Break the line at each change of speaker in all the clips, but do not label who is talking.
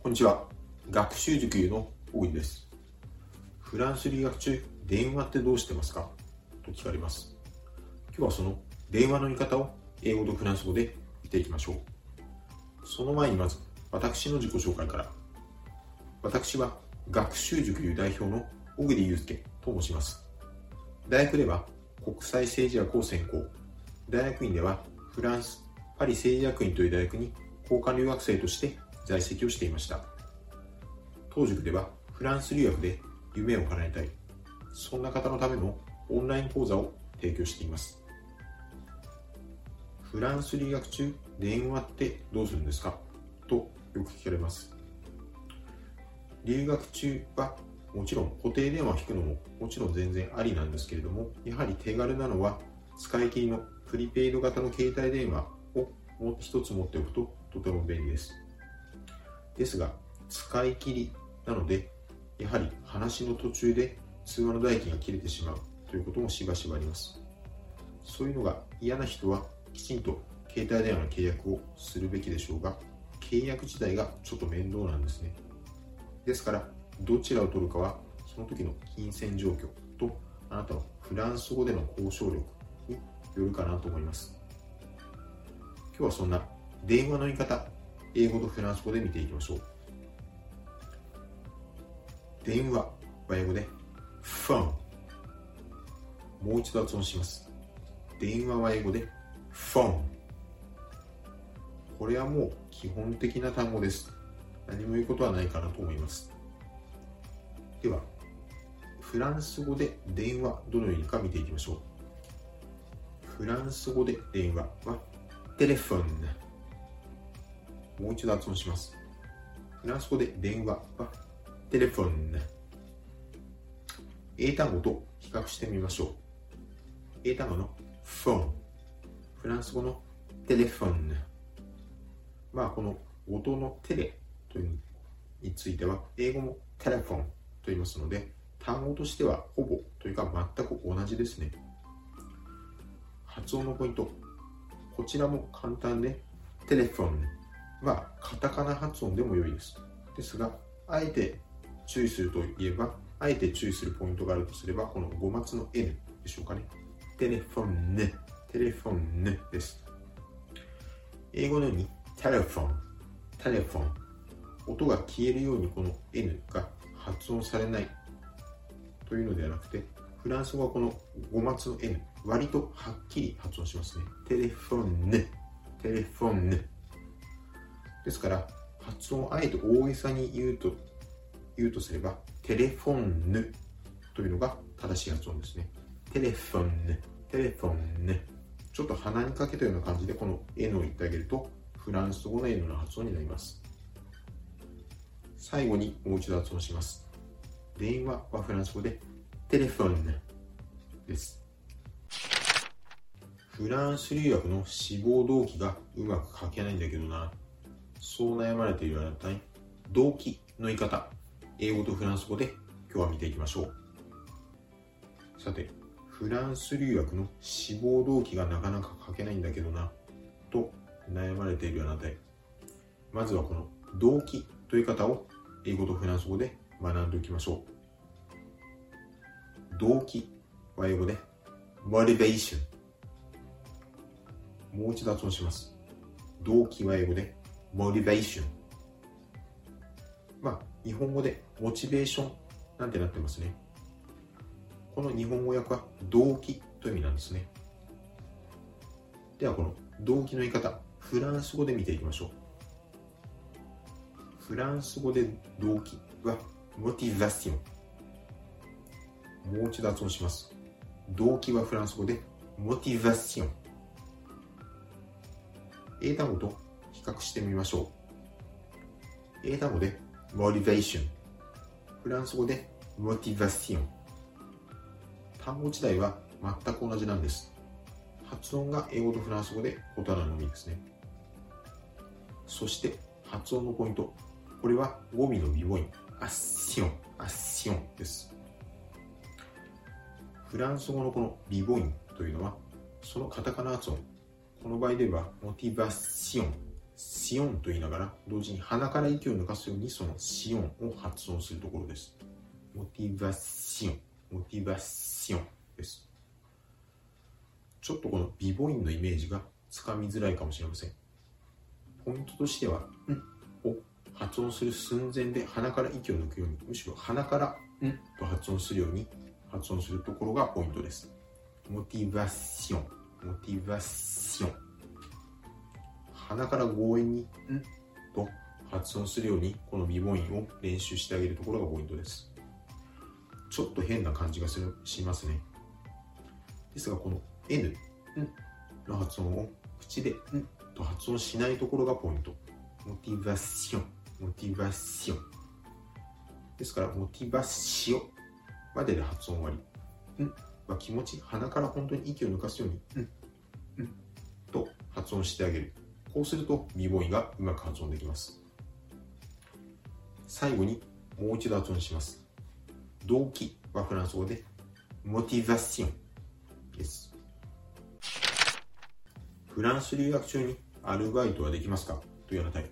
こんにちは。学習塾の大井です。フランス留学中、電話ってどうしてますか？と聞かれます。今日はその電話の言い方を英語とフランス語で見ていきましょう。その前にまず、私の自己紹介から。私は学習塾流代表の小栗祐介と申します。大学では国際政治学を専攻。大学院ではフランス、パリ政治学院という大学に交換留学生として在籍をしていました。当塾ではフランス留学で夢を叶えたい。そんな方のためのオンライン講座を提供しています。フランス留学中電話ってどうするんですか？とよく聞かれます。留学中はもちろん固定電話を引くのももちろん全然ありなんですけれどもやはり手軽なのは使い切りのプリペイド型の携帯電話を一つ持っておくととても便利です。ですが、使い切りなので、やはり話の途中で通話の代金が切れてしまうということもしばしばあります。そういうのが嫌な人はきちんと携帯電話の契約をするべきでしょうが、契約自体がちょっと面倒なんですね。ですから、どちらを取るかはその時の金銭状況とあなたのフランス語での交渉力によるかなと思います。今日はそんな電話の言い方、英語とフランス語で見ていきましょう。電話は英語で phone もう一度発音します。電話は英語で phone これはもう基本的な単語です。何も言うことはないかなと思います。では、フランス語で電話どのようにか見ていきましょう。フランス語で電話はテレフォンもう一度発音します。フランス語で電話はテレフォン。英単語と比較してみましょう。英単語のフォン。フランス語のテレフォン。まあ、この音のテレというについては、英語もテレフォンと言いますので、単語としてはほぼというか全く同じですね。発音のポイント。こちらも簡単で、テレフォンまあ、カタカナ発音でも良いです。ですが、あえて注意するといえば、あえて注意するポイントがあるとすれば、この5末の N でしょうかね。テレフォンね、テレフォンねです。英語のように、テレフォン、テレフォン。音が消えるようにこの N が発音されないというのではなくて、フランス語はこの5末の N、割とはっきり発音しますね。テレフォンね、テレフォンね。ですから、発音をあえて大げさに言うと、言うとすれば、テレフォンヌというのが正しい発音ですね。テレフォンヌ、テレフォンヌ。ちょっと鼻にかけたような感じでこの N を言ってあげると、フランス語の N の発音になります。最後にもう一度発音します。電話はフランス語でテレフォンヌです。フランス留学の志望動機がうまく書けないんだけどなそう悩まれているあなたに動機の言い方英語とフランス語で今日は見ていきましょう。さてフランス留学の志望動機がなかなか書けないんだけどなと悩まれているあなたへ。まずはこの動機という方を英語とフランス語で学んでおきましょう。動機は英語で motivation もう一度発音します。動機は英語で motivation まあ日本語でモチベーションなんてなってますね。この日本語訳は動機という意味なんですね。ではこの動機の言い方フランス語で見ていきましょう。フランス語で動機はモチベーション。もう一度発音します。動機はフランス語でモチベーション。英単語と比較してみましょう。英単語で motivation、フランス語で motivation。単語自体は全く同じなんです。発音が英語とフランス語で異なるのみですね。そして発音のポイント。これは語尾の微母音、アッシオン、アッシオンです。フランス語のこの微母音というのは、そのカタカナ発音、この場合では、モティバシオンシオンと言いながら、同時に鼻から息を抜かすようにそのシオンを発音するところです。モチバシオン、モチバシオンです。ちょっとこのビボインのイメージがつかみづらいかもしれません。ポイントとしては、ん？を発音する寸前で鼻から息を抜くように、むしろ鼻からん？と発音するように発音するところがポイントです。モチバシオン、モチバシオン。鼻から強引にんと発音するようにこの微母音を練習してあげるところがポイントです。ちょっと変な感じがするしますね。ですがこの N の発音を口でんと発音しないところがポイント。モチバッシオン、モチバッシオン。ですから、モチバッシオまでで発音終わり。んは気持ち、鼻から本当に息を抜かすように、ん、んと発音してあげる。こうすると b ボーイがうまく発音できます。最後にもう一度発音します。動機はフランス語で、モチバシオンです。フランス留学中にアルバイトはできますか？というようなタイプ。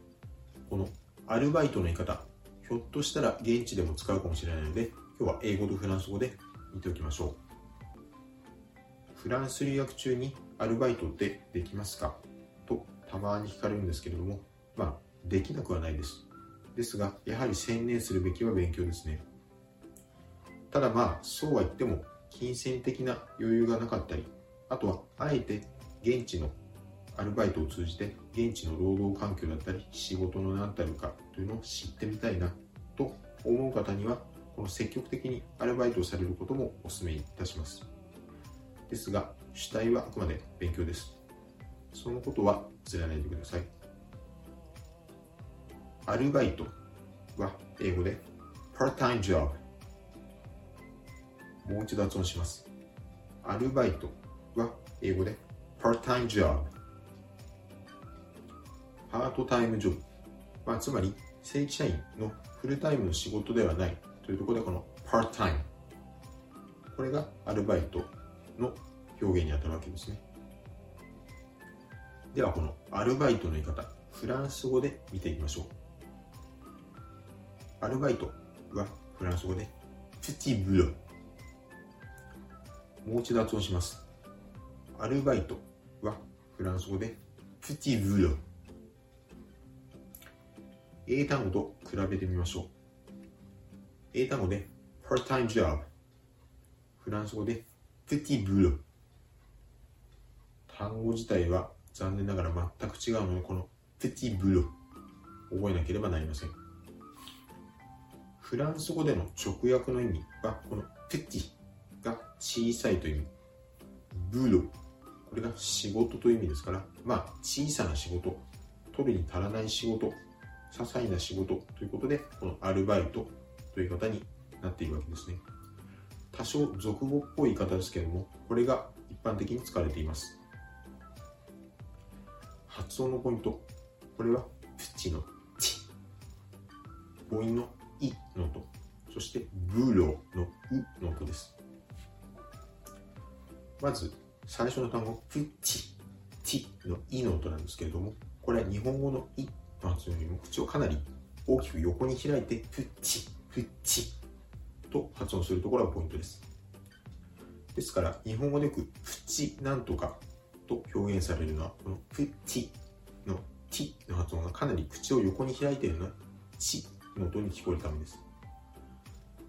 このアルバイトの言い方、ひょっとしたら現地でも使うかもしれないので、今日は英語とフランス語で見ておきましょう。フランス留学中にアルバイトってできますか？たまに聞かれるんですけれども、まあ、できなくはないです。ですが、やはり専念するべきは勉強ですね。ただまあ、そうは言っても、金銭的な余裕がなかったり、あとは、あえて現地のアルバイトを通じて、現地の労働環境だったり、仕事の何たるかというのを知ってみたいなと思う方には、この積極的にアルバイトをされることもお勧めいたします。ですが、主体はあくまで勉強です。そのことは忘れないでください。アルバイトは英語で part-time job もう一度発音します。アルバイトは英語で part-time job パートタイムジョブ、まあ、つまり正規社員のフルタイムの仕事ではないというところでこの part-time これがアルバイトの表現にあたるわけですね。ではこのアルバイトの言い方、フランス語で見ていきましょう。アルバイトはフランス語でプティブロ。もう一度発音します。アルバイトはフランス語でプティブロ。英単語と比べてみましょう。英単語で part-time job。フランス語でプティブロ。単語自体は残念ながら全く違うので、このペティブル覚えなければなりません。フランス語での直訳の意味は、このペティが小さいという意味、ブルこれが仕事という意味ですから、まあ小さな仕事、取るに足らない仕事、些細な仕事ということで、このアルバイトという方になっているわけですね。多少俗語っぽい言い方ですけれども、これが一般的に使われています。発音のポイント。これは、プチのチ。母音のイの音。そして、ブロのウの音です。まず、最初の単語、プチ、チのイの音なんですけれども、これは日本語のイの発音よりも口をかなり大きく横に開いて、プチ、プチと発音するところがポイントです。ですから、日本語でよく、プチなんとかと表現されるのは、このプチのティの発音がかなり口を横に開いているのは、チの音に聞こえるためです。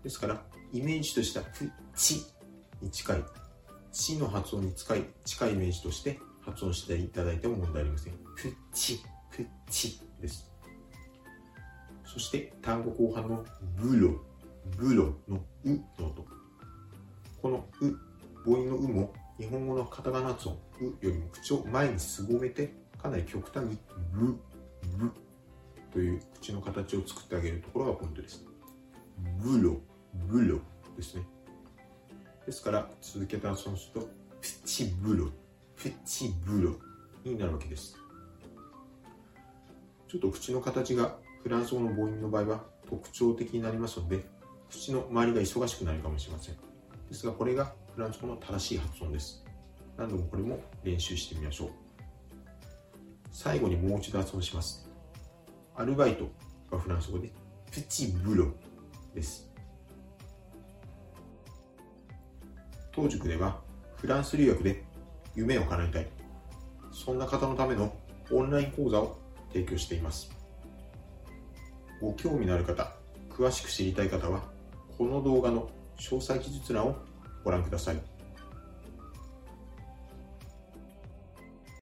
ですから、イメージとしてはプチに近い、チの発音に近い近いイメージとして発音していただいても問題ありません。プチ、プチです。そして単語後半のブロ、ブロのうの音。このう、母音のうも日本語のカタカナ発音、よりも口を前にすぼめて、かなり極端にブ、ブという口の形を作ってあげるところがポイントです。ブロ、ブロですね。ですから、続けた発音すると、プチブロ、プチブロになるわけです。ちょっと口の形がフランス語の母音の場合は特徴的になりますので、口の周りが忙しくなるかもしれません。ですが、これがフランス語の正しい発音です。何度もこれも練習してみましょう。最後にもう一度発音します。アルバイトがフランス語で、プチブロです。当塾では、フランス留学で夢を叶えたい。そんな方のためのオンライン講座を提供しています。ご興味のある方、詳しく知りたい方は、この動画の詳細記述欄をご覧ください。